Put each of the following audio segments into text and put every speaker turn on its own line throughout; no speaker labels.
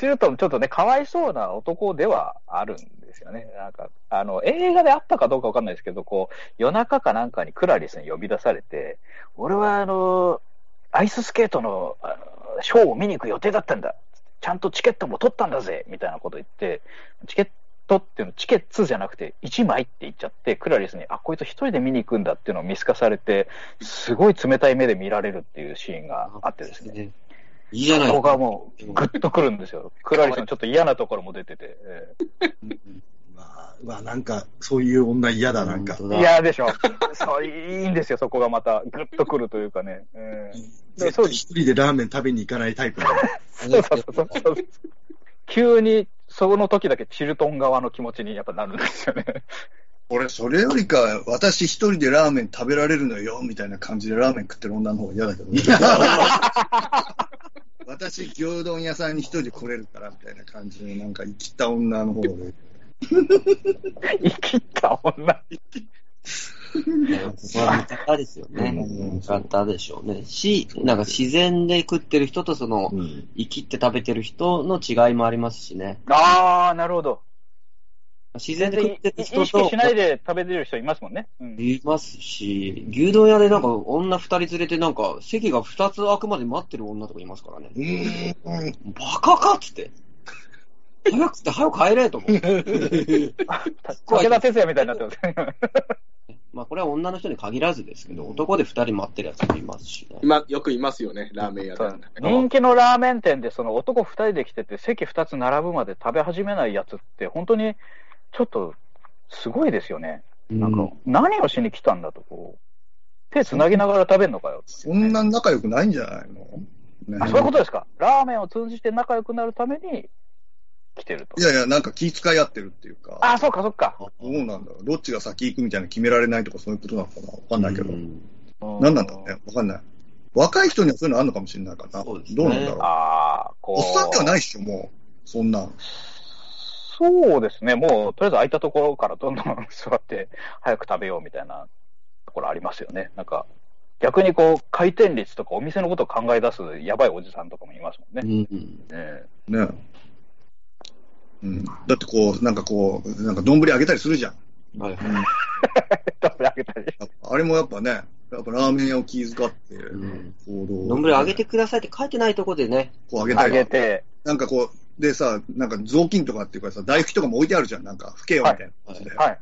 チルトンちょっとね、かわいそうな男ではあるんですよね。なんか、あの、映画であったかどうかわかんないですけど、こう、夜中かなんかにクラリスに呼び出されて、俺はあの、アイススケートののショーを見に行く予定だったんだ。ちゃんとチケットも取ったんだぜみたいなこと言って、チケットっていうの、チケッツじゃなくて、1枚って言っちゃって、クラリスに、あ、こいつ一人で見に行くんだっていうのを見透かされて、すごい冷たい目で見られるっていうシーンがあってですね。
いいじゃない
そこがもう、ぐっとくるんですよ。クラリスのちょっと嫌なところも出てて。え
まあ、まあ、なんか、そういう女嫌だ、なんか。
え嫌でしょ。そう、いいんですよ、そこがまた、ぐっとくるというかね。ええ
絶対一人でラーメン食べに行かないタイプだ。
そうそうそうそう。急に、その時だけチルトン側の気持ちにやっぱなるんですよね。
俺、それよりか、私一人でラーメン食べられるのよ、みたいな感じでラーメン食ってる女の方が嫌だけどね。私、牛丼屋さんに一人で来れるから、みたいな感じの、なんか生きった女の方がね。
生きった女。
そこは味方ですよね。味方でしょうね。し、なんか自然で食ってる人とその、生きって食べてる人の違いもありますしね。
ああ、なるほど。
自然で食ってる
意
人と
識し、ないで食べてる人いますもんね。うん
いますし、牛丼屋でなんか女二人連れてなんか席が二つ開くまで待ってる女とかいますからね。バカかっつって。早くって早く帰れと思う。
武田鉄矢みたいになってますね。
まあこれは女の人に限らずですけど、男で二人待ってるやつもいますしね。
今、よくいますよね、ラーメン屋で。
人気のラーメン店で、その男二人で来てて、席二つ並ぶまで食べ始めないやつって、本当にちょっとすごいですよね。なんか、何をしに来たんだと、こう、手つなぎながら食べるのかよ。
そんな仲良くないんじゃないの、ね
あ、そういうことですか。ラーメンを通じて仲良くなるために来てると。
いやいや、なんか気遣い合ってるっていうか。
あ、そうか、そうか。
どうなんだろう。どっちが先行くみたいなの決められないとかそういうことなのかな？わかんないけど。何なんだろうね？わかんない。若い人にはそういうのあるのかもしれないからな。どうなんだろう？
ああ、こう。
おっさんではないっしょ、もう。そんなん。
そうですね。もう、とりあえず空いたところからどんどん座って、早く食べようみたいなところありますよね。なんか、逆にこう、回転率とかお店のことを考え出すやばいおじさんとかもいますもんね。え
ねうん。だってこう、なんかこう、なんか丼あげたりするじゃん。
はい
丼あげたり。
あれもやっぱね、やっぱラーメン屋を気遣って、行動
丼あげてくださいって書いてないとこでね。
こうあげたり。
あげて。
なんかこう、でさ、なんか雑巾とかっていうかさ、大拭きとかも置いてあるじゃん。なんか、拭けよみたいな感じで。
はい。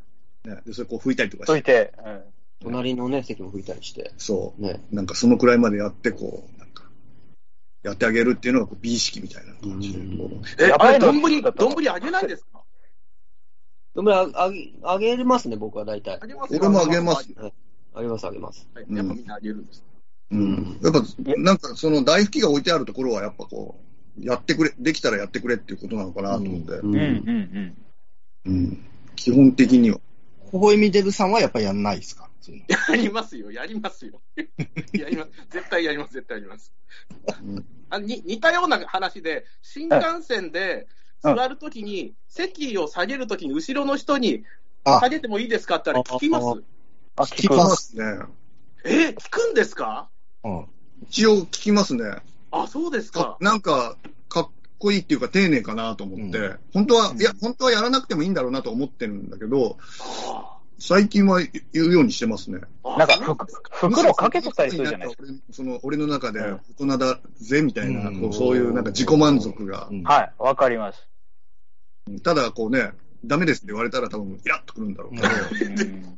ね、で、それこう拭いたりとかして。
拭いて、
隣のね、席も拭いたりして。
そう。
ね。
なんかそのくらいまでやって、こう、なんか、やってあげるっていうのがこう美意識みたいな感じで。こう
え、あれ、丼、丼あげないですか？
丼ああげ、あげますね、僕は大体。
あげます
俺もあげます。
あげます、あげます。
はいやっぱみんなあげるんです。
うん。やっぱ、なんかその大拭きが置いてあるところはやっぱこう、やってくれ、できたらやってくれっていうことなのかなと思って。
うん、うん、うん。
うん。基本的には。
微笑みデブさんはやっぱりやんないですか？
やりますよ、やりますよ。やります。絶対やります、絶対やります。あに似たような話で、新幹線で座るときに、席を下げるときに、後ろの人に、下げてもいいですかって言ったら聞きます？
あ、
聞きますね。
え、聞くんですか？
一応聞きますね。
あ、そうですか。
なんか、かっこいいっていうか丁寧かなと思って、本当は、いや、本当はやらなくてもいいんだろうなと思ってるんだけど、最近は言うようにしてますね。
なんか、袋かけてたりするじゃないですか。
その、俺の中で大人だぜ、みたいな、こうそういうなんか自己満足が。
はい、わかります。
ただ、こうね、ダメですって言われたら多分、イラッとくるんだろうけど。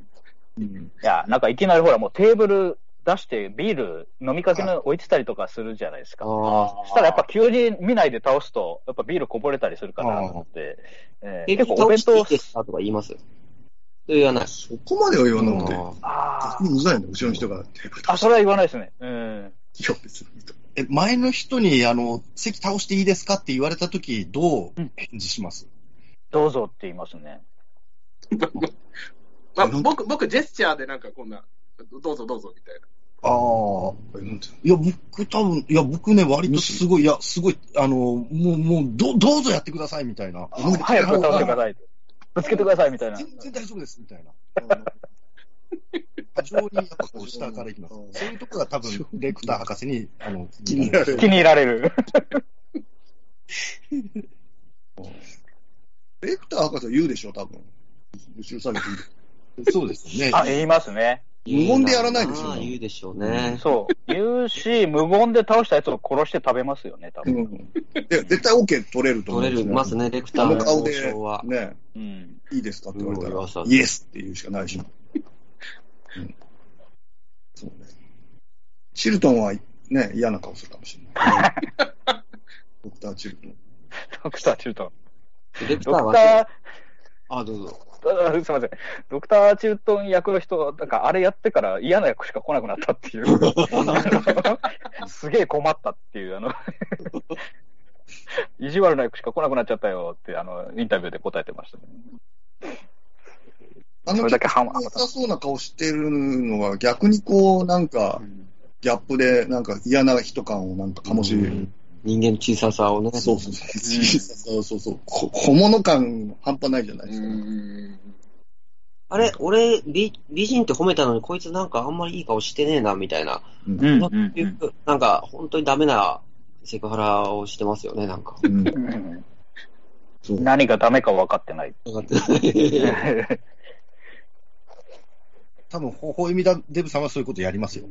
いや、なんかいきなりほら、もうテーブル出してビール飲みかけの置いてたりとかするじゃないですか。そしたらやっぱ急に見ないで倒すと、やっぱビールこぼれたりするかなと思って、えー、
結構お弁当ですかとか言います？そう言わない。
そこまでは言わなくて。ああ。うざいの、後ろの人がテーブル
あ、それは言わないですね。うん。
いや、別に。
え、前の人に、あの、席倒していいですかって言われたとき、どう返事します、
どうぞって言いますね。
まあ、僕、僕、ジェスチャーでなんかこんな、どうぞどうぞみたいな。
ああ。いや、僕多分、いや、僕ね、割とすごい、いや、すごい、あの、もう、もう、どどうぞやってください、みたいな。
早く倒してください。ぶつけてください、みたいな。
全然大丈夫です、みたいな。非常にやっぱこう、下からいきます。そういうところが多分、レクター博士に、あの、
気に入られる。
気に入られる。
レクター博士は言うでしょ、多分。
そうですよね。
あ、言いますね。
無言でやらないでしょ
ああ言うでしょうね。
そう。言うし、無言で倒したやつを殺して食べますよね、多
う
分。
ん。で、絶対 OK 取れると思
取れ
うんですよ
ますね、レクターの
顔で。ね、
うん。
いいですかって言われたらイエスって言うしかないでしょ。うん。そうね。チルトンはね、嫌な顔するかもしれない。ドクター・チルトン。
ドクターチルトン。
レクターあ、どうぞ。
すいません。ドクターチルトン役の人、なんかあれやってから嫌な役しか来なくなったっていう。すげえ困ったっていう、あの、意地悪な役しか来なくなっちゃったよって、あの、インタビューで答えてましたね。
あの
それだけハマ
そうな顔してるのは逆にこう、なんか、ギャップで、なんか嫌な人感をなんか醸し、
うん人間の小ささをね。
そうそうそう。そうそうそう。こ小物感半端ないじゃないですか。
あれ、俺美、美人って褒めたのに、こいつなんかあんまりいい顔してねえな、みたいな。
うん
なんかなんか、本当にダメなセクハラをしてますよね、なんか。
うん
何がダメか分かってない。
分かってない。
多分、ほほえみだデブさんはそういうことやりますよ。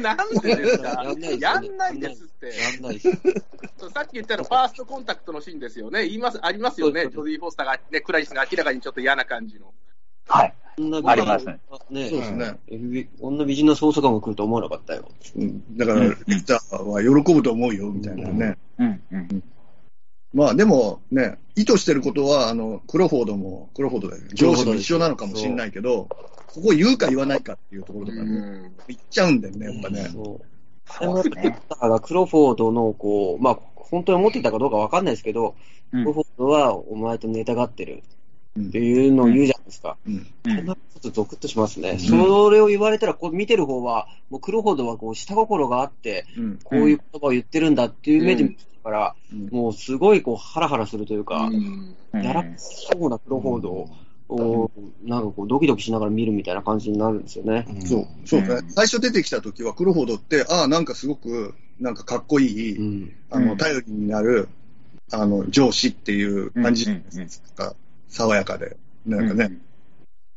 なんでですか？
やんないですよね
やんないですって。
やんないです。
さっき言ったの、ファーストコンタクトのシーンですよね。言います、ありますよね。ジョディ・フォスターが、ね、クラリスが明らかにちょっと嫌な感じの。
はい。
こんな
ありますね。
ね
そうですね。
えこんな美人な捜査官が来ると思わなかったよ。
うんだから、レクターは喜ぶと思うよ、みたいなね。
うんうん。
まあでもね、意図してることは、あの、クロフォードも、クロフォードだよね上司も一緒なのかもしれないけど、ここ言うか言わないかっていうところとかね、
うん
言っちゃうんだよね、やっぱね。
そう。だからクロフォードの、こう、まあ、本当に思っていたかどうかわかんないですけど、
うん
クロフォードはお前とネタがってる
うん
っていうのを言うじゃないですか。
うん
う
それ
ん
がちょっとゾクッとしますね。
ん
それを言われたら、こう見てる方は、もうクロフォードはこう下心があって、
うん
こういう言葉を言ってるんだっていう目で見から、
うん。
もうすごいこうハラハラするというか、
うん。
うん
やらそうなクロフォードを、なんかこうドキドキしながら見るみたいな感じになるんですよね。
そう、そう。ね、
うん。
最初出てきた時は、クロフォードって、ああ、なんかすごく、なんかかっこいい、
うん。
あの、
うん。
頼りになる、あの、上司っていう感じ
うん。うん。うん。
ですか、爽やかで。なんかね、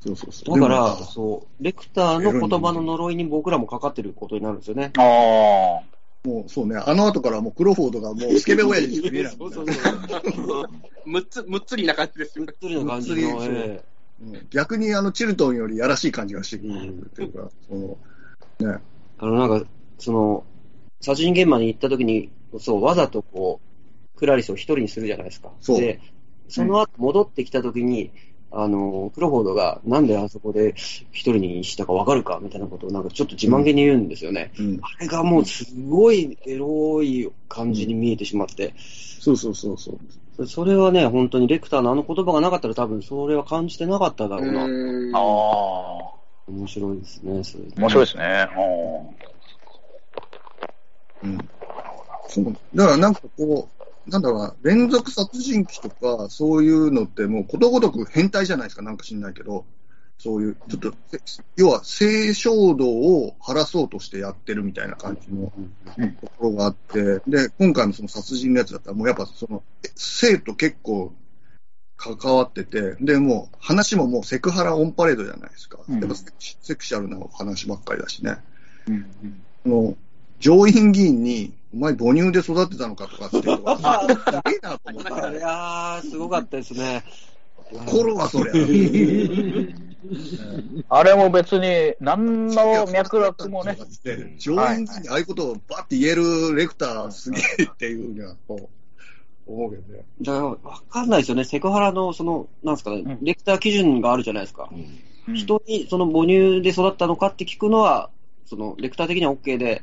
そうそうそう。
だから、そう、レクターの言葉の呪いに僕らもかかってることになるんですよね。
ああ。
もうそうね、あの後からもうクロフォードがもうスケベ親父にしか見えない
そうそうそう。
むっつ、むっつりな感じですよ
むっ。つりな感じの、え
うん逆にあのチルトンよりやらしい感じがしてくるっていうか、そのね、
えあの、なんか、その、殺人現場に行った時に、そう、わざとこう、クラリスを一人にするじゃないですか。
そう
で、その後戻ってきた時に、あの、クロフォードがなんであそこで一人にしたかわかるかみたいなことをなんかちょっと自慢げに言うんですよね。
うん、
あれがもうすごいエロい感じに見えてしまって、
そうそうそうそう。
そそれはね、本当にレクターのあの言葉がなかったら多分それは感じてなかっただろうな。
うん
ああ。
面白いですね、それ。
面白いですね。あ
うん。そうだからなんかこう、なんだろうな、連続殺人鬼とか、そういうのってもうことごとく変態じゃないですか、なんか知んないけど。そういう、ちょっと、せ要は、性衝動を晴らそうとしてやってるみたいな感じのところがあって、で、今回のその殺人のやつだったら、もうやっぱその、え性と結構関わってて、で、もう話ももうセクハラオンパレードじゃないですか。
うん
やっぱセクシャルな話ばっかりだしね。
うん
その、上院議員に、お前母乳で育てたのかとかって すげえなと思った
いやー、すごかったですね。
心はそりゃ。
あれも別に、何の脈絡もね。
上院にああいうことをバッて言えるレクターすげえっていうふうには、こう、思うけどね。
だから、わかんないですよね。セクハラの、その、なんですかね、
うん
レクター基準があるじゃないですか。
うん
人にその母乳で育ったのかって聞くのは、その、レクター的には OK で、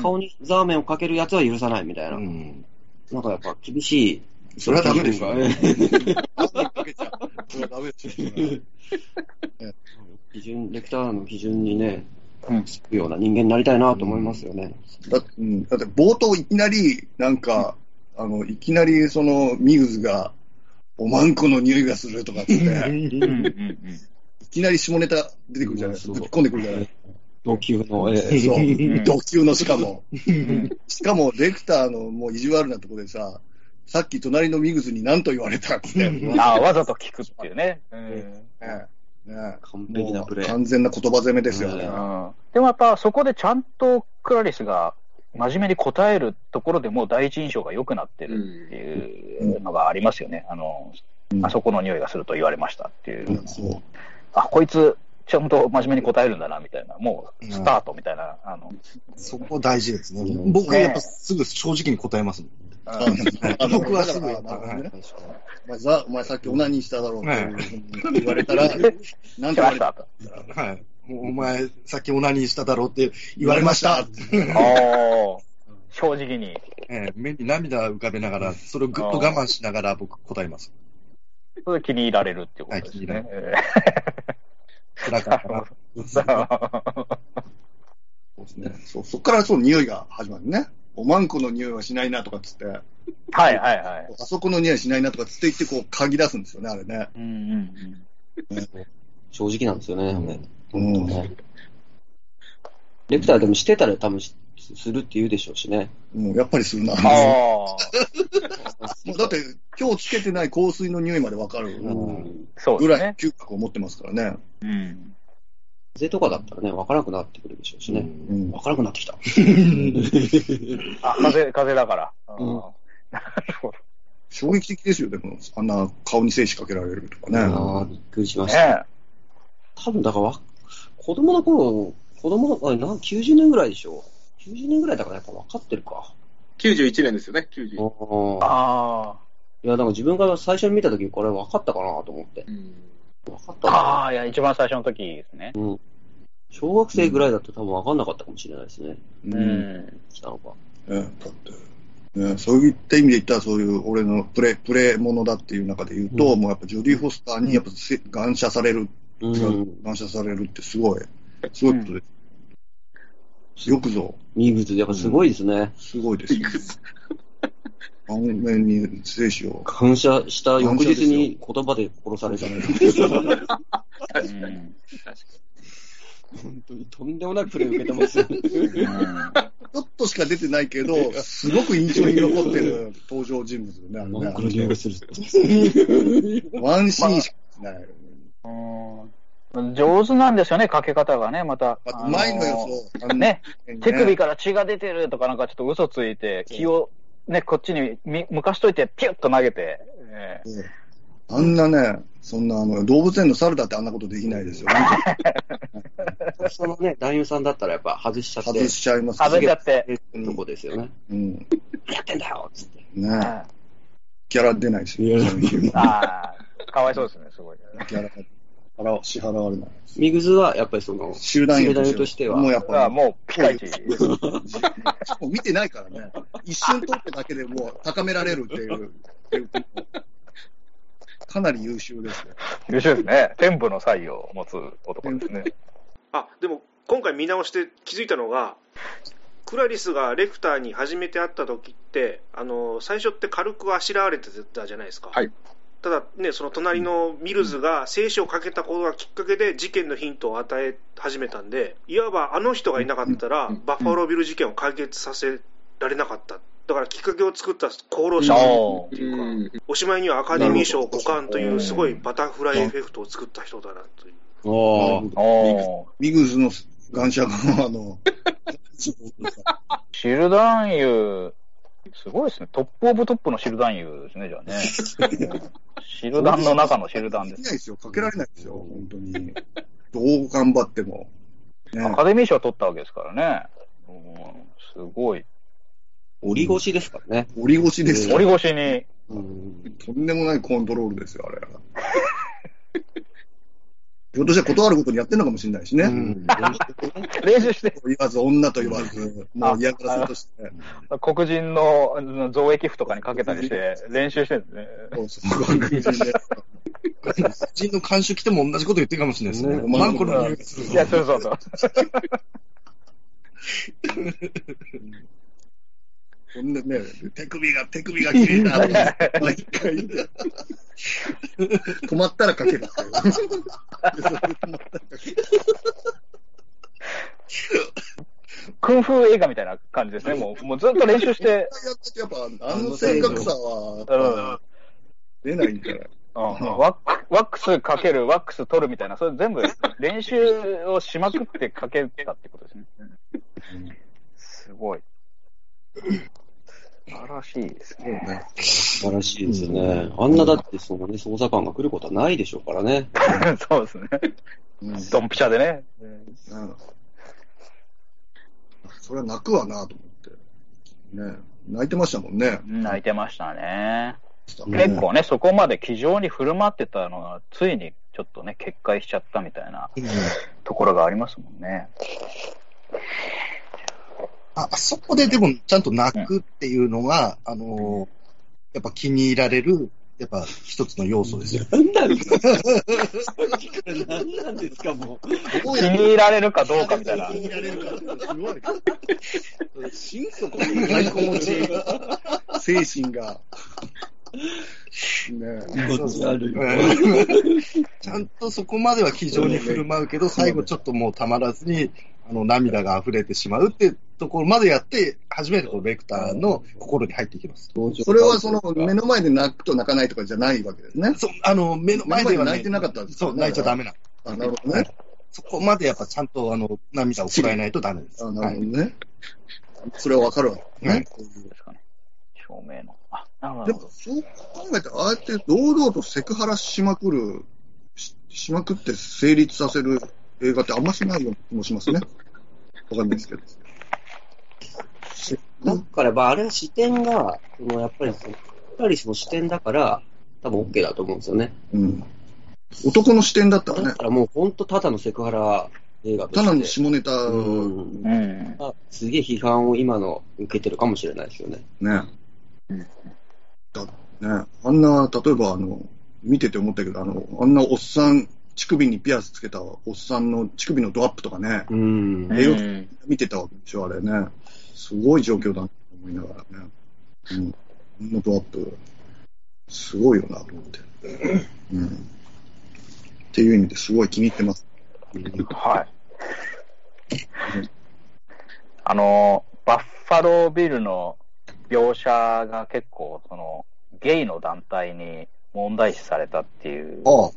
顔にザーメンをかけるやつは許さないみたいな。
うん
なんかやっぱ厳しい。
それはダメでしょ。それはダメでしょ。
基準、レクターの基準にね、
うん
つくような人間になりたいなと思いますよね。
だって、うん、だって冒頭いきなり、なんか、あの、いきなりその、ミグズが、おまんこの匂いがするとかって、
うんうん
いきなり下ネタ出てくるじゃないですか。ぶっ込んでくるじゃないですか。
同級の、ええ
そう級のしかも。しかも、レクターのもう意地悪なところでさ、さっき隣のミグズに何と言われたって。ね
ああ、わざと聞くっていうね。うん。
ね
完璧なプレー。
完全な言葉攻めですよね。
う
うんでもやっぱそこでちゃんとクラリスが真面目に答えるところでもう第一印象が良くなってるっていうのがありますよね。あの、
うん
あそこの匂いがすると言われましたっていう。
うんそう。
あ、こいつ、ちゃんと真面目に答えるんだな、みたいな。もう、スタートみたいな。あの、
そこ大事ですね。
うん
僕、やっぱすぐ正直に答えますもん。
あの
僕はすぐ
だからあのねお前ざお前さっきオナニーしただろうって言われたら、なん
し
て言われ
たと。
はい。お前、さっきオナニーしただろうって言われました。
おー正直に。
ええ目に涙浮かべながら、それをぐっと我慢しながら僕答えます。
それで気に入られるってことです
はい
ね。
辛かったな。
えー
そうですね。そうそっからそう匂いが始まるね。おまんこの匂いはしないなとかっつって、
はいはいはい。
あそこの匂いしないなとかつって言ってこう嗅ぎ出すんですよね、あれね。
うんうんうん。
正直なんですよね。ね
うん。
レクターでもしてたら多分しするって言うでしょうしね。
うん、やっぱりするな。
あ
もうだって、今日つけてない香水の匂いまでわかる
うん。
あ、そう
ぐらい。嗅覚を持ってますからね。
うん。
風とかだったらね、わからなくなってくるでしょうしね。
うん。
わからなくなってきた。
あ、風、風だから。
うん
なるほど。
衝撃的ですよ、でも、あんな顔に精子かけられるとかね。
ああ、びっくりしました。
ね
多分だからわ、子供の頃、子供の、あれな90年ぐらいでしょ。90年ぐらいだからやっぱ分かってるか。
91年ですよね、91。
ああ。
あ
いや、なんか自分が最初に見たとき、これ分かったかなと思って。
うん
あ。
分かったな
ああ、いや、一番最初の時ですね。
うん。小学生ぐらいだと多分分かんなかったかもしれないですね。
う。
うんん。
来たのが。
ね、だって、ね、そういった意味で言ったら、そういう俺のプレ、プレものだっていう中で言うと、
うん
もうやっぱジョディ・フォスターにやっぱせ感謝される、
うん。
感謝されるってすごい、すごいことです。よくぞ、
ミーグズ、やっぱすごいですね。
すごいですよ。顔面に精子を。
感謝した翌日に言葉で殺された。
う ん
本当にとんでもないプレー受けてますよね。
ちょっとしか出てないけど、すごく印象に残ってる登場人物だね。ワンシーンしかない。
うん上手なんですよね、かけ方がね、また。
あとうまいのよ、そ
ね、
ね
手首から血が出てるとかなんかちょっと嘘ついて、気をね、こっちにみ向かしといて、ピュッと投げて、え
うんあんなね、そんなあの動物園の猿だってあんなことできないですよ。
そのね、男優さんだったらやっぱ外しちゃって、
外しちゃいます
ー、外しちゃって。
ってとこですよね。
うん。
やってんだよっつって。
ね
あ
ギャラ出ないですよ。
あー、かわいそうですね、すごい。
ギャラ払支払われない。
ミグズはやっぱりその、
集団員
集団員としては
もうやっぱ、
あもうピカイチ。
もう見てないからね。一瞬撮っただけでもう高められるっていう。かなり優秀ですよ。
優秀ですね。天賦の才を持つ男ですね。
あでも今回見直して気づいたのがクラリスがレクターに初めて会った時ってあの最初って軽くあしらわれてたじゃないですか、
はい
ただねその隣のミルズが静止をかけたことがきっかけで事件のヒントを与え始めたんでいわばあの人がいなかったら、
うん。
バッファロービル事件を解決させられなかった。だからきっかけを作った功労者
お
っていうか、
うん。
おしまいにはアカデミー賞5冠というすごいバタフライエフェクトを作った人だなという。
ミグズの感謝が、あの、
シルダンユすごいですね。トップオブトップのシルダンユですね、じゃあね。シルダンの中のシルダンです。
できないですよ。かけられないですよ。本当に。どう頑張っても。ね
アカデミー賞取ったわけですからね。うんすごい。
折り腰ですからね。
折り腰ですよ。
折り越しに。
うん。
とんでもないコントロールですよ、あれ。ひょっとしたら断ることにやってるのかもしれないしね。
うん
練習して、
言わず、女と言わず、もう嫌がらせとして。
黒人の増益符とかにかけたりして、練習してるんですね。
そうそう、黒人で。
人の監修来ても同じこと言ってるかもしれないですね。
ね
マンコの匂いがするぞ
いや、そうそうそう。
こんなね、手首が、手首が綺麗だ。毎回。止まったらかけた
クンフー映画みたいな感じですね。もう、もうずっと練習して、
やってやっぱ、あの正確さは、出ないんじゃない
うん、ワックワックスかける、ワックス取るみたいな、それ全部練習をしまくってかけたってことですね。すごい。素晴らしいですね。
素晴らしいですよね。あんなだって、そのね、捜査官が来ることはないでしょうからね。
そうですね。
うん
ドンピシャでね。
うんそれは泣くわなと思って。ね泣いてましたもんね。
泣いてましたね。
うん
結構ね、そこまで気丈に振る舞ってたのが、ついにちょっとね、決壊しちゃったみたいなところがありますもんね。
ああそこででもちゃんと泣くっていうのが、あのーやっぱ気に入られる、やっぱ一つの要素ですよ。
何なんですか？何なんですか、もう？
気に入られるかどうかみたいな
気。に入られるから、すごい。
心底に太鼓持ち、精神が。ね
気持ち
ゃんとそこまでは気丈に振る舞うけど、最後ちょっともうたまらずに、あの、涙が溢れてしまうっていうところまでやって、初めてこのベクターの心に入っていきます。
それはその目の前で泣くと泣かないとかじゃないわけですね。
そう、あの、目の前では
目の前で泣いてなかったんですか
そう、泣いちゃダメなの。
あなるほどね。
そこまでやっぱちゃんと、あの、涙をこらえないとダメです。
あな
はい
るほどね。それはわかるわ。
はい
ね。こういう
ですかね。照明の。あ、なるほど
でも、。そう考えたら、ああやって堂々とセクハラしまくる、ししまくって成立させる映画ってあんましないような気もしますね。わかんないですけど。
だから、まあ、あれは視点が、そのやっぱりその、クラリスの視点だから、多分 OK だと思うんですよね。
うん。男の視点だったらね
だか、らもう本当ただのセクハラ映画として。
ただの下ネタを
うん
うん。
あすげえ批判を今の受けてるかもしれないですよね。
ね。
うん
だね。あんな、例えばあの、見てて思ったけど、あの、あんなおっさん、乳首にピアスつけたおっさんの乳首のドアップとかね、
うん。
映画
うん
見てたわけでしょ、あれね。すごい状況だなと思いながらね。うん。このドアップ、すごいよなと思って。うん。っていう意味ですごい気に入ってます。
はい。あの、バッファロービルの描写が結構、その、ゲイの団体に問題視されたっていう
あ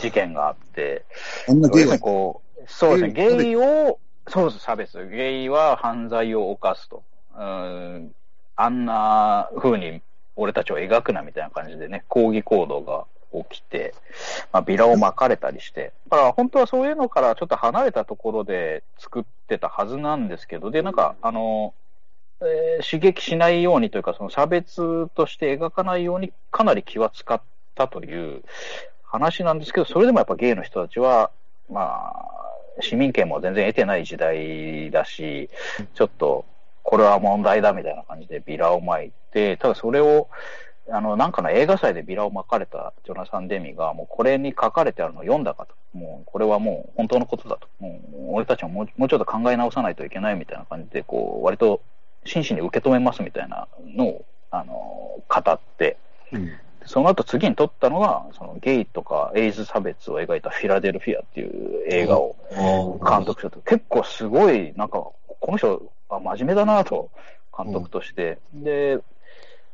事件があって、
あ、あんなゲイ
こう、そうですね、ゲイを、そうです、差別。ゲイは犯罪を犯すと。うん、あんな風に俺たちを描くなみたいな感じでね、抗議行動が起きて、まあ、ビラを巻かれたりして、だから本当はそういうのからちょっと離れたところで作ってたはずなんですけど、で、なんか、あの、えー刺激しないようにというか、その差別として描かないようにかなり気は使ったという話なんですけど、それでもやっぱゲイの人たちは、まあ、市民権も全然得てない時代だし、ちょっと、これは問題だみたいな感じでビラを巻いて、ただそれを、あの、なんかの映画祭でビラを巻かれたジョナサン・デミが、もうこれに書かれてあるのを読んだかと。もう、これはもう本当のことだと。もう、俺たちももうもうちょっと考え直さないといけないみたいな感じで、こう、割と真摯に受け止めますみたいなのを、あの、語って、その後次に撮ったのが、そのゲイとかエイズ差別を描いたフィラデルフィアっていう映画を監督したと。結構すごい、なんか、この人、あ真面目だなと、監督として。で、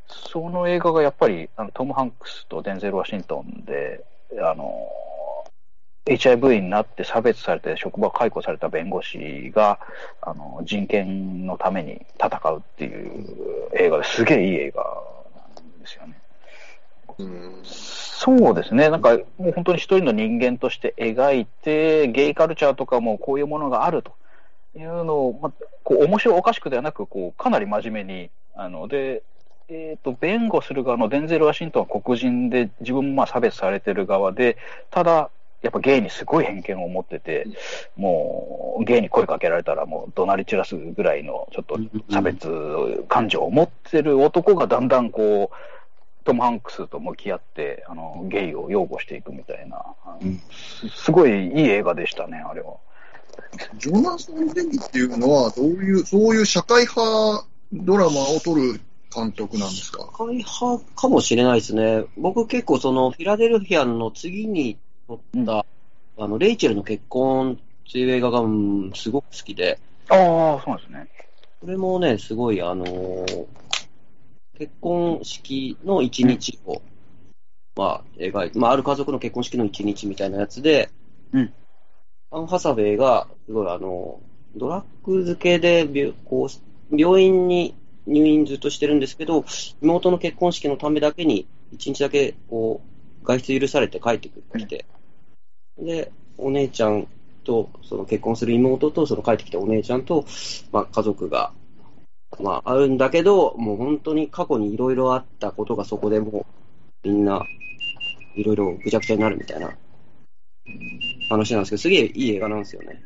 その映画がやっぱり、あのトム・ハンクスとデンゼル・ワシントンで、あの、HIV になって差別されて職場解雇された弁護士が、あの、人権のために戦うっていう映画ですげえいい映画なんですよね。
うん
そうですね。なんか、もう本当に一人の人間として描いて、ゲイカルチャーとかもこういうものがあるというのを、まあ、こう、面白おかしくではなく、こう、かなり真面目に、あの、で、えっ、と、弁護する側のデンゼル・ワシントンは黒人で、自分もまあ差別されてる側で、ただ、やっぱゲイにすごい偏見を持ってて、もう、ゲイに声かけられたらもう怒鳴り散らすぐらいの、ちょっと差別感情を持ってる男がだんだんこう、トム・ハンクスと向き合って、あの、ゲイを擁護していくみたいな、
うん
すすごいいい映画でしたね、あれは。
ジョナサン・デミっていうのは、どういう、そういう社会派ドラマを撮る監督なんですか？
社会派かもしれないですね。僕結構そのフィラデルフィアの次に撮った、あの、レイチェルの結婚っていう映画が、うんすごく好きで、
ああ、そうなんですね。
これもね、すごい、あのー結婚式の一日を、まあ、描いて、まあ、ある家族の結婚式の一日みたいなやつで、
うん。
アン・ハサウェイが、すごい、あの、ドラッグ漬けで病こう、病院に入院ずっとしてるんですけど、妹の結婚式のためだけに、一日だけ、こう、外出許されて帰ってきて、で、お姉ちゃんと、その結婚する妹と、その帰ってきたお姉ちゃんと、まあ、家族が、まあ、あるんだけど、もう本当に過去にいろいろあったことがそこでもう、みんな、いろいろぐちゃぐちゃになるみたいな話なんですけど、すげえいい映画なんですよね。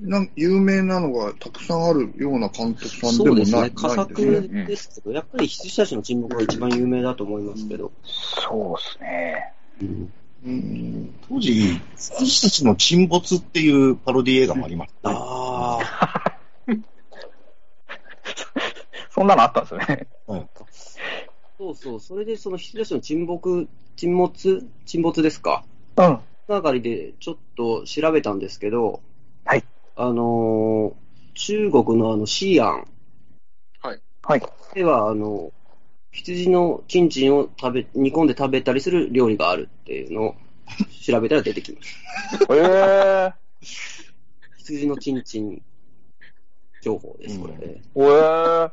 なん有名なのがたくさんあるような監督さんでもない
そうですね。佳作
ですね。
ですけど、やっぱり羊たちの沈黙が一番有名だと思いますけど。
そうですね。
うん
うん当時、私たちの沈没っていうパロディ映画もありましたね。
ああ、
そんなのあったんですね。
そうそう。それでその羊たちの沈黙、沈没？沈没ですか？
うん。
つながりでちょっと調べたんですけど、
はい。
あのー中国のあのシーアン
はい。
では、あの、羊のチンチンを食べ、煮込んで食べたりする料理があるっていうのを調べたら出てきました。
へえ
羊のチンチン情報です、これ、ね。
ー。へえ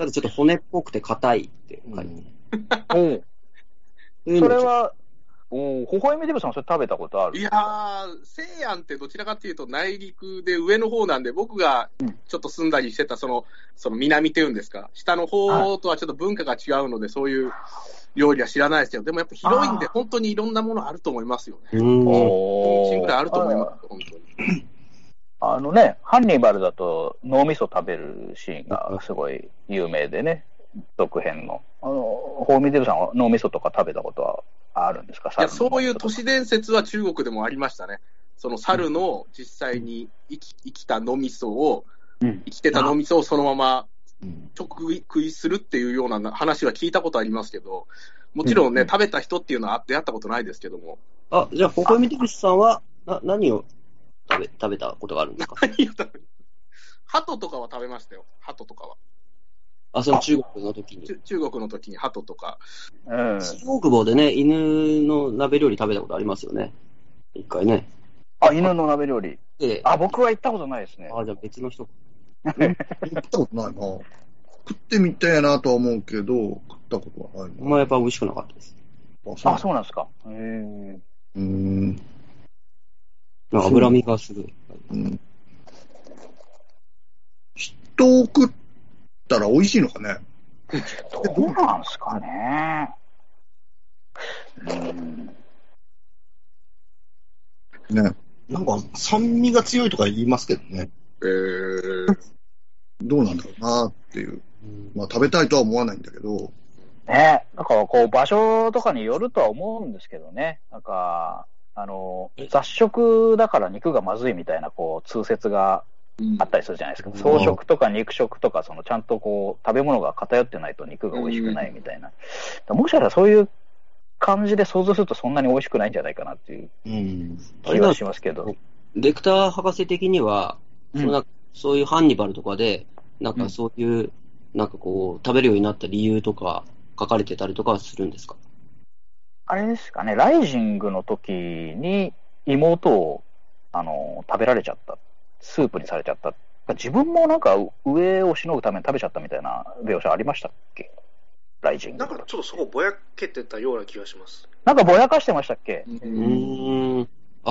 ただちょっと骨っぽくて硬いって書いてある。
ー。おそれは、おほほえみデブさんそれ食べたことある？
いやー、西安ってどちらかっていうと内陸で上の方なんで、僕がちょっと住んだりしてたその、その南っていうんですか、下の方とはちょっと文化が違うので、そういう料理は知らないですけど、でもやっぱ広いんで、本当にいろんなものあると思いますよね。
うん。
お
1ぐらいあると思いますよ、本当に。
あのね、ハンニバルだと脳みそ食べるシーンがすごい有名でね、続編の。あの、ホーミデブさんは脳みそとか食べたことはあるんですか？
いや、そういう都
年
市伝説は中国でもありましたね。その猿の実際に生き生きた脳みそを、
うん。
生きてた脳みそをそのまま
うん。
直食いするっていうような話は聞いたことありますけど、もちろんね、
うん
食べた人っていうのは出会ったことないですけども、
あ、じゃあ、ここみてくしさんは、な、何を食べ、食べたことがあるんですか？
何を食べ鳩とかは食べましたよ、鳩とかは。
あ、その中国の時に。
中中国の時に鳩とか。
うん。
新大久保でね、犬の鍋料理食べたことありますよね。一回ね。
あ、犬の鍋料理。
で、
あ、僕は行ったことないですね。
あ、じゃあ別の人。
行ったことないな。食ってみたいなとは思うけど、食ったことはないな。
まあやっぱ美味しくなかったです。
あ、そうなんですか。へえ。
うーん。
なんか脂身がすごい。
うん。人を食ったら美味しいのかね
どうなんですかね。うん。
ね。なんか酸味が強いとか言いますけどね。
えー、
どうなんだろうなっていう。
うん
まあ食べたいとは思わないんだけど。
ね、なんかこう場所とかによるとは思うんですけどね、なんか、あの、雑食だから肉がまずいみたいな、こう、通説があったりするじゃないですか。
うん
草食とか肉食とか、そのちゃんとこう、食べ物が偏ってないと肉が美味しくないみたいな。もしかしたらそういう感じで想像するとそんなに美味しくないんじゃないかなっていう
うん。
気がしますけど。
レクター博士的には、
うん
そそういうハンニバルとかで、なんかそういう、なんかこう、食べるようになった理由とか書かれてたりとかはするんですか？
あれですかね、ライジングの時に妹を、あの、食べられちゃった。スープにされちゃった。自分もなんか上をしのぐために食べちゃったみたいな描写ありましたっけ？ライジング
なん。かちょっとそこぼやけてたような気がします。
なんかぼやかしてましたっけ？
うーん。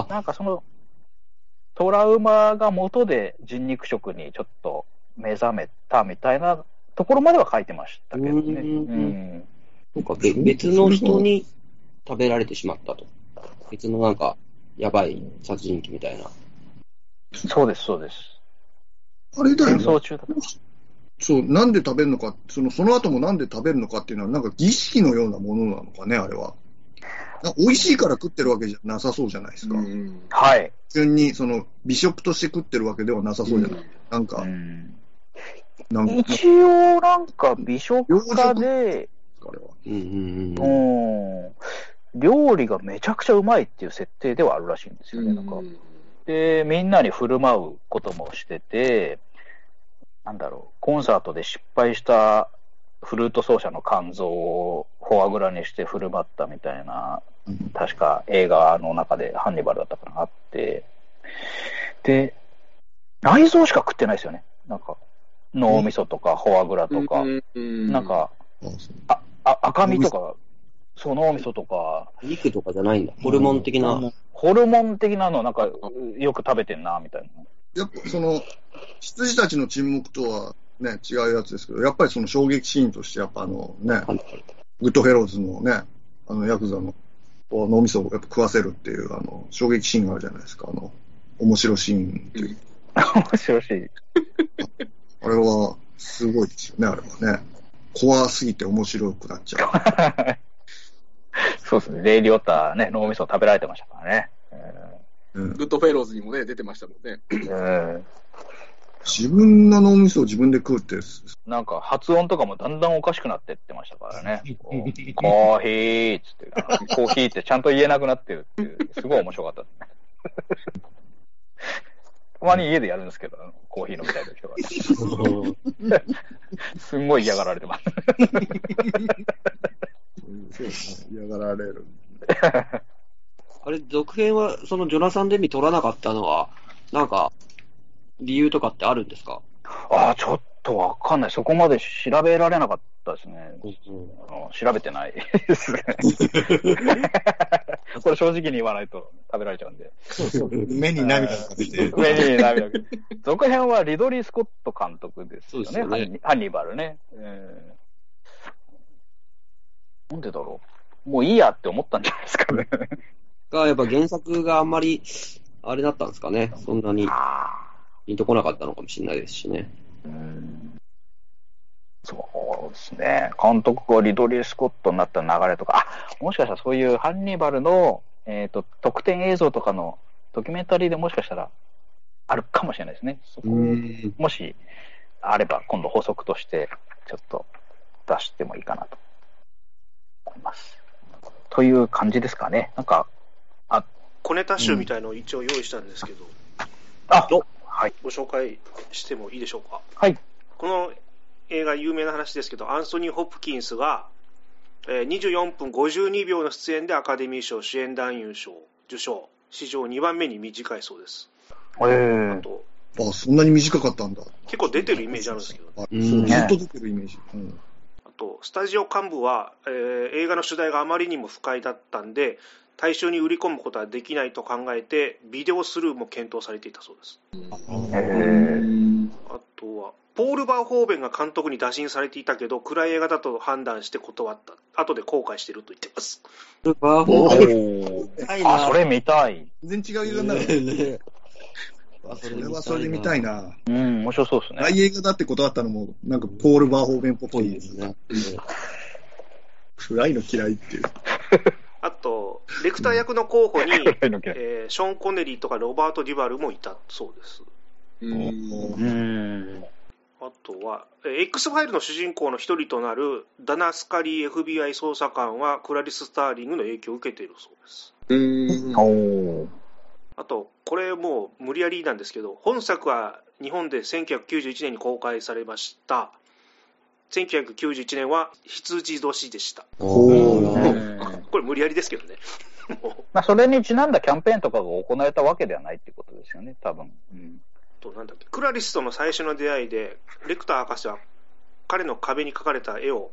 なんかその、トラウマが元で人肉食にちょっと目覚めたみたいなところまでは書いてましたけどね。
うん
うん
なんかべ別の人に食べられてしまったと。別のなんか、やばい殺人鬼みたいな。
そうです、そうです。
あれだよね。
戦争中だった。
そう、なんで食べるのか、その、その後もなんで食べるのかっていうのは、なんか儀式のようなものなのかね、あれは。なんか美味しいから食ってるわけじゃなさそうじゃないですか。
うん
はい。
普通に、その、美食として食ってるわけではなさそうじゃない。なん
う
か、
ん
なんか、
一応なんか美食家で、
あれは。
うんうんうん。
うん、料理がめちゃくちゃうまいっていう設定ではあるらしいんですよね。なんか。で、みんなに振る舞うこともしてて、なんだろう、コンサートで失敗したフルート奏者の肝臓をフォアグラにして振る舞ったみたいな、
うん。
確か映画の中でハンニバルだったかなあって、で、内臓しか食ってないですよね。なんか、脳みそとかフォアグラとか、
うん。
なん、か、
あ、
あ赤身とか、そう、脳みそとか、
肉とかじゃないんだ。ホルモン的な。
あの
ホルモン的なのなんか、よく食べてんな、みたいな。
やっぱその、羊たちの沈黙とはね、違うやつですけど、やっぱりその衝撃シーンとして、やっぱあのね、グッドフェローズのね、あの、ヤクザの脳みそをやっぱ食わせるっていう、あの、衝撃シーンがあるじゃないですか。あの、面白シーンっていう。
面白いし。
あれは、すごいですよね、あれはね。怖すぎて面白くなっちゃ
そうですね。レイリオッタね、脳みそ食べられてましたからね。
う。うん、
グッドフェローズにもね、出てましたもんね。
うんうん
自分の脳みそを自分で食うって、
なんか発音とかもだんだんおかしくなってってましたからね。コーヒーっつって、コーヒーってちゃんと言えなくなってるっていう、すごい面白かったですね。たまに家でやるんですけど、コーヒー飲みたい時とか。すんごい嫌がられてます。
そうですね。嫌がられる。
あれ、続編は、そのジョナサン・デミ取らなかったのは、なんか、理由とかってあるんですか？
ああ、ちょっとわかんない。そこまで調べられなかったですね。あの調べてないですね。これ正直に言わないと食べられちゃうんで。
目に涙が出て。
上に涙が。続編はリドリー・スコット監督ですよね。
そうですよね
ハンニハンニバルね。えーなんでだろう。もういいやって思ったんじゃないですかね。
が、やっぱ原作があんまり、あれだったんですかね。そんなに
あ
ピンとこなかったのかもしれないですしね。
ーうんそうですね。監督がリドリー・スコットになった流れとか、あ、もしかしたらそういうハンニバルの、えっ、と、特典映像とかのドキュメンタリーでもしかしたらあるかもしれないですね。そこ
ん。
もしあれば、今度補足として、ちょっと出してもいいかなと思います。という感じですかね。なんか、
小ネタ集みたいのを一応用意したんですけど、
あ、はい。
ご紹介してもいいでしょうか？
はい。
この映画、有名な話ですけど、アンソニー・ホプキンスが、えー24分52秒の出演でアカデミー賞主演男優賞受賞、史上2番目に短いそうです。
えー、
あと、
あ、そんなに短かったんだ。
結構出てるイメージあるんですけど、
あ
うん
そうずっと出てるイメージ。うん
あと、スタジオ幹部は、えー映画の主題があまりにも不快だったんで、大衆に売り込むことはできないと考えて、ビデオスルーも検討されていたそうです。
えー、
あとは、ポール・バーホーベンが監督に打診されていたけど、暗い映画だと判断して断った。後で後悔してると言ってます。
バーフォー
お
はい
あ、それ見たい。
全然違う映画になる。
ね
それはそれで見たい。な。
うん、面白そうですね。
大映画だって断ったのも、なんかポール・バーホーベンっぽい
ですね。
暗いの嫌いっていう。
あと、レクター役の候補に、えーショーン・コネリーとかロバート・デュバルもいたそうです。
うん。
あとは、えー X ファイルの主人公の一人となるダナ・スカリー FBI 捜査官はクラリス・スターリングの影響を受けているそうです。
おー
あと、これもう無理やりなんですけど、本作は日本で1991年に公開されました。1991年は羊年でした。これ無理やりですけどね。
まあ、それにちなんだキャンペーンとかが行われたわけではないってことですよね、多分。うん。
となんだっけクラリスとの最初の出会いで、レクター博士は彼の壁に描かれた絵を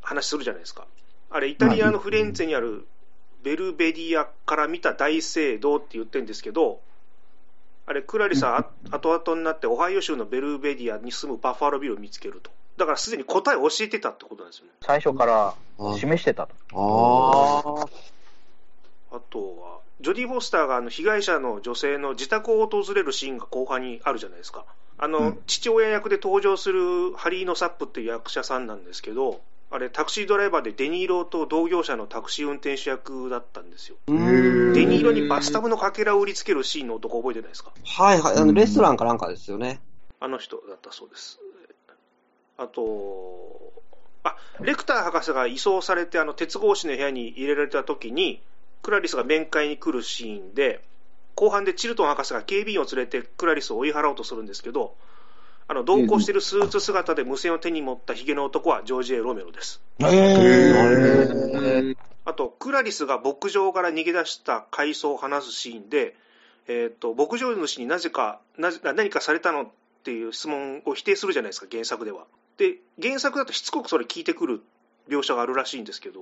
話するじゃないですか。あれ、イタリアのフィレンツェにあるベルベディアから見た大聖堂って言ってるんですけど、あれ、クラリスはあ後々になってオハイオ州のベルベディアに住むバッファロービルを見つけると。だからすでに答えを教えてたってことなんですよね。
最初から
あ
示してたと。
あ
あとは、ジョディ・フォスターがあの被害者の女性の自宅を訪れるシーンが後半にあるじゃないですか。あの、
うん
父親役で登場するハリー・ノサップっていう役者さんなんですけど、あれ、タクシードライバーでデニーロと同業者のタクシー運転手役だったんですよ。デニーロにバスタブのかけらを売りつけるシーンの男覚えてないですか？
はいはい。あの、レストランかなんかですよね。
あの人だったそうです。あと、あ、レクター博士が移送されて、あの、鉄格子の部屋に入れられた時に、クラリスが面会に来るシーンで、後半でチルトン博士が警備員を連れてクラリスを追い払おうとするんですけど、あの同行しているスーツ姿で無線を手に持ったヒゲの男はジョージ・エロメロです。
えー、
あと、クラリスが牧場から逃げ出した回想を話すシーンで、えーと、牧場主になぜかなぜ何かされたのっていう質問を否定するじゃないですか、原作では。で、原作だとしつこくそれ聞いてくる描写があるらしいんですけど、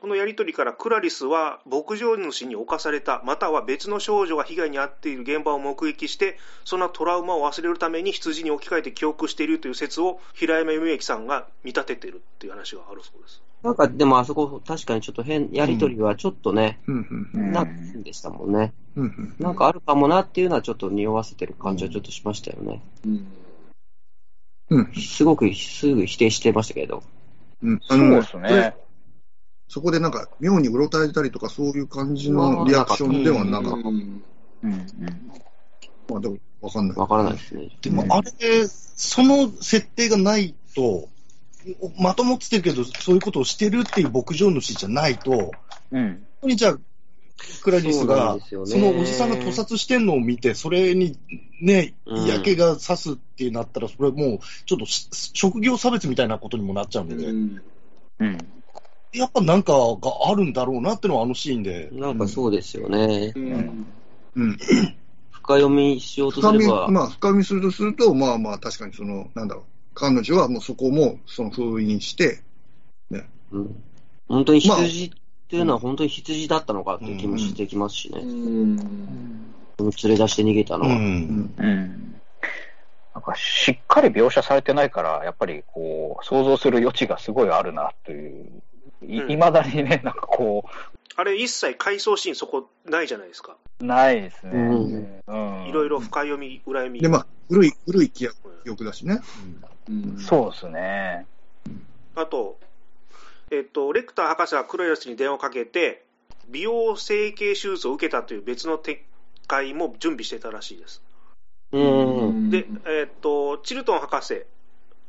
このやり取りからクラリスは牧場主に侵された、または別の少女が被害に遭っている現場を目撃して、そのトラウマを忘れるために羊に置き換えて記憶しているという説を平山由美之さんが見立てているっていう話があるそうです。
なんか、でもあそこ、確かにちょっと変、やりとりはちょっとね、
うん、
なんでしたもんね。うん、なんかあるかもなっていうのはちょっと匂わせてる感じはちょっとしましたよね。うん。すごくすぐ否定してましたけど。
うん、そうですね。
そこでなんか、妙にうろたえたりとか、そういう感じのリアクションではなかった。うん。うん。まあでも、わかんない。
わからないですね。
でも、あれ、その設定がないと、まともって言ってるけど、そういうことをしてるっていう牧場主じゃないと、うん。本当にじゃあ、クラリスが、そ,、ね、そのおじさんが屠殺してんのを見て、それにね、嫌気がさすってなったら、それもう、ちょっと職業差別みたいなことにもなっちゃうんでね。うん。うんやっぱなんかがあるんだろうなってのはあのシーンで。
なんかそうですよね。うん。うん。深読みしようとすれば。
まあ、深読みするとすると、まあまあ、確かにその、なんだろう。彼女はもうそこも、その封印して、ね。
うん。本当に羊っていうのは本当に羊だったのかって気もしてきますしね。うん。連れ出して逃げたのは。うん。うん。
なんかしっかり描写されてないから、やっぱりこう、想像する余地がすごいあるなといういま、だにね、なんかこう。
あれ、一切回想シーンそこないじゃないですか。
ないですね。
いろいろ深読み、裏読み。
で、まあ、古い、古い記憶だしね。
うん、そうですね。
あと、えっと、レクター博士はクロヤスに電話をかけて、美容整形手術を受けたという別の撤回も準備してたらしいです。うんで、えっと、チルトン博士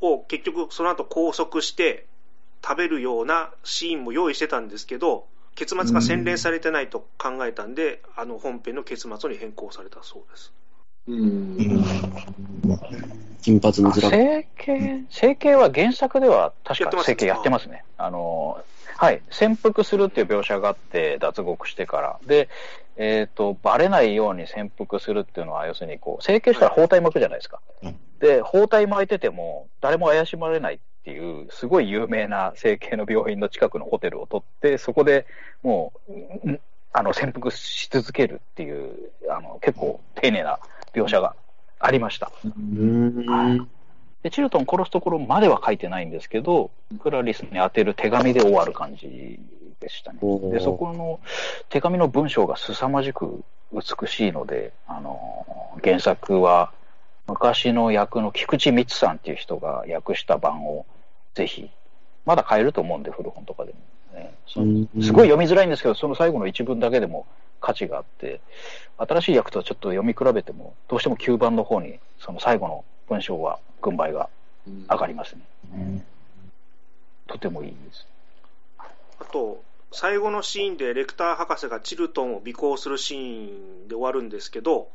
を結局その後拘束して、食べるようなシーンも用意してたんですけど、結末が洗練されてないと考えたんで、あの本編の結末に変更されたそうです。うん。
金髪のずら。
整形、整形は原作では確か整形やってますね。あの、はい、潜伏するっていう描写があって、脱獄してから。で、えっ、ー、と、バレないように潜伏するっていうのは、要するにこう、整形したら包帯巻くじゃないですか。はい、で、包帯巻いてても、誰も怪しまれないっていう、すごい有名な整形の病院の近くのホテルを取って、そこでもう、あの、潜伏し続けるっていう、あの、結構丁寧な描写がありました。はいで、チルトン殺すところまでは書いてないんですけど、クラリスに当てる手紙で終わる感じでしたね。で、そこの手紙の文章が凄まじく美しいので、あの、原作は昔の役の菊池光さんっていう人が訳した版をぜひ、まだ買えると思うんで、古本とかでも。ね、すごい読みづらいんですけど、その最後の一文だけでも価値があって、新しい訳とちょっと読み比べても、どうしても9番の方に、その最後の文章は、軍配が上がりますね。うん、とてもいいです。
あと、最後のシーンでレクター博士がチルトンを尾行するシーンで終わるんですけど、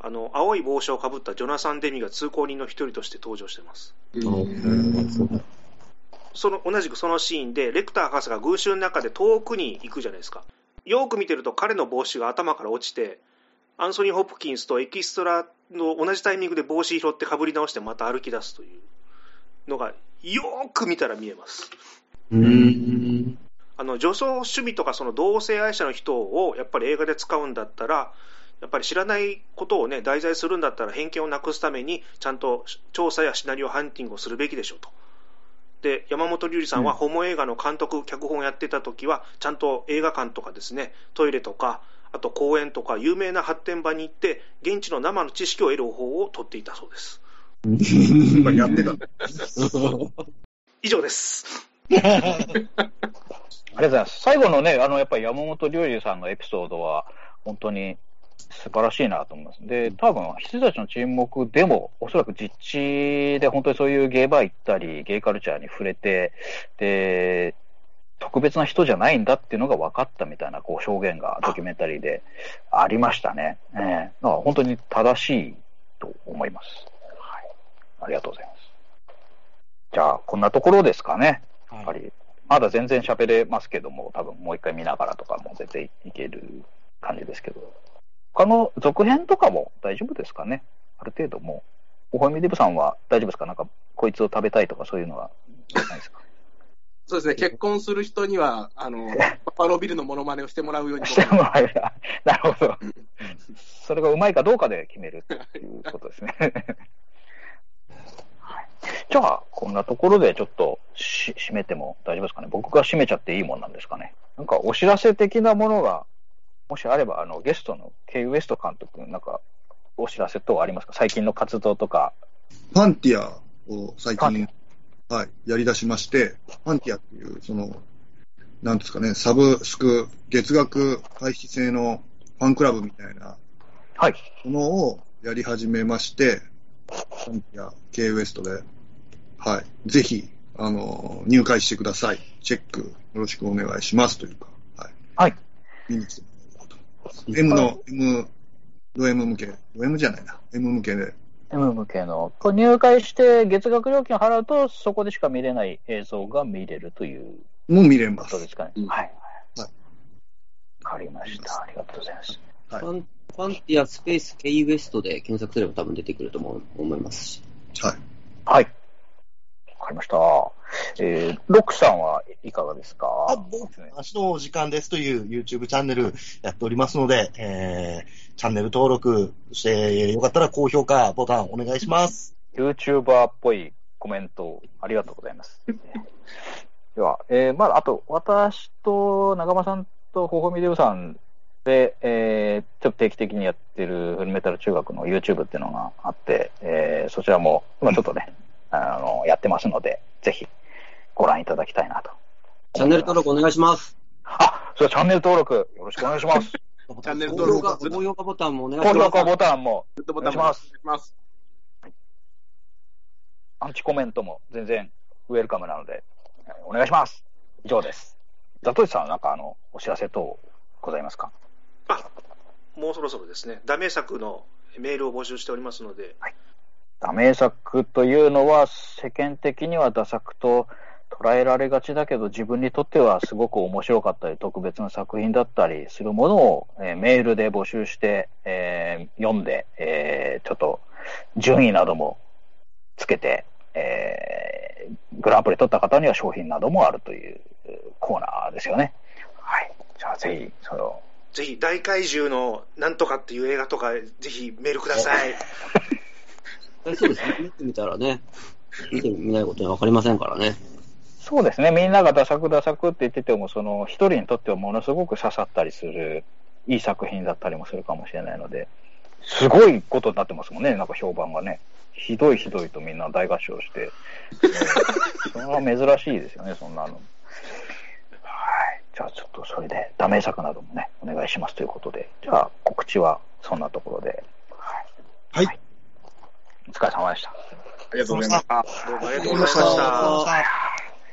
あの青い帽子をかぶったジョナサン・デミが通行人の一人として登場してます。その同じくそのシーンで、レクター博士が群衆の中で遠くに行くじゃないですか。よく見てると彼の帽子が頭から落ちて、アンソニー・ホプキンスとエキストラの同じタイミングで帽子拾ってかぶり直してまた歩き出すというのが、よく見たら見えます。あの女装趣味とかその同性愛者の人をやっぱり映画で使うんだったら、やっぱり知らないことをね、題材するんだったら偏見をなくすために、ちゃんと調査やシナリオハンティングをするべきでしょうと。で、山本龍二さんはホモ映画の監督、脚本をやってた時は、ちゃんと映画館とかですね、トイレとか、あと公園とか有名な発展場に行って、現地の生の知識を得る方法を取っていたそうです。
やってた。
以上です。
ありがとうございます。最後のね、あの、やっぱり山本龍二さんのエピソードは、本当に素晴らしいなと思います。で、多分、羊たちの沈黙でも、おそらく実地で本当にそういうゲイバー行ったり、ゲイカルチャーに触れて、で、特別な人じゃないんだっていうのが分かったみたいなこう証言がドキュメンタリーでありましたね。えー、だから本当に正しいと思います。はい。ありがとうございます。じゃあ、こんなところですかね。やっぱり、まだ全然喋れますけども、多分もう一回見ながらとかも絶対いける感じですけど、他の続編とかも大丈夫ですかね？ある程度もう、おほみデブさんは大丈夫ですか？なんか、こいつを食べたいとかそういうのはないですか？
そうですね、結婚する人には、あの、パパロビルのモノマネをしてもらうように。
してもらえる。なるほど。それがうまいかどうかで決めるということですね。はい、じゃあ、こんなところでちょっとし締めても大丈夫ですかね？僕が締めちゃっていいもんなんですかね？なんかお知らせ的なものが、もしあれば、あの、ゲストの K ウエスト監督、なんか、お知らせ等ありますか？最近の活動とか。
ファンティアを最近、はい、やり出しまして、ファンティアっていう、その、なんですかね、サブスク、月額回避制のファンクラブみたいな
はい。
ものをやり始めまして、ファンティア K ウエストで、はい、ぜひ、あの、入会してください。チェックよろしくお願いしますというか、はい。
はい。
見に来てもらおうと。M の、M、ド M 向け、ド M じゃないな、M 向けで、
M 向けの、これ入会して月額料金を払うと、そこでしか見れない映像が見れるという
もう見れます
こと。ですかね。
うん
はい。
はい
わかりました。ありがとうございます。
はい
ファンファンティアスペース K ウエストで検索すれば多分出てくると思いますし。
はい。
はい。わかりました。えー、ロックさんはいかがですか？
あ、僕、明日の時間ですという YouTube チャンネルやっておりますので、えー、チャンネル登録して、よかったら高評価ボタンお願いします。
YouTuber っぽいコメントありがとうございます。では、えー、まあ、あと、私と長間さんとほほみデブさんで、えー、ちょっと定期的にやってるフルメタル中学の YouTube っていうのがあって、えー、そちらも、今ちょっとね、あの、やってますので、ぜひご覧いただきたいなと。
チャンネル登録お願いします。
あ、それチャンネル登録よろしくお願いします。
チャンネル
高
登録
高評価ボタンもお願いします。
高評価ボタンも、
グッドボタンもお願いします。
アンチコメントも全然ウェルカムなので、お願いします。以上です。ザトシさん、なんかあの、お知らせ等ございますか？
あ、もうそろそろですね、ダメ作のメールを募集しておりますので、
ダメ作というのは世間的にはダ作と捉えられがちだけど自分にとってはすごく面白かったり特別な作品だったりするものを、えーメールで募集して、えー読んで、えーちょっと順位などもつけて、えーグランプリ取った方には商品などもあるというえーコーナーですよね。はい。じゃあぜひそれを
ぜひ大怪獣のなんとかっていう映画とか、ぜひメールください。
そうですね。見てみたらね、見てみないことには分かりませんからね。
そうですね。みんながダ作ダ作って言ってても、その一人にとってはものすごく刺さったりする、いい作品だったりもするかもしれないので、すごいことになってますもんね、なんか評判がね。ひどいひどいとみんな大合唱して。え ーそれは珍しいですよね、そんなの。はい。じゃあちょっとそれで、ダメ作などもね、お願いしますということで、じゃあ告知はそんなところで。はい。
はい
お疲れ様でした。
ありがとうございました。
どうもありがとうございました。
ありがとうございました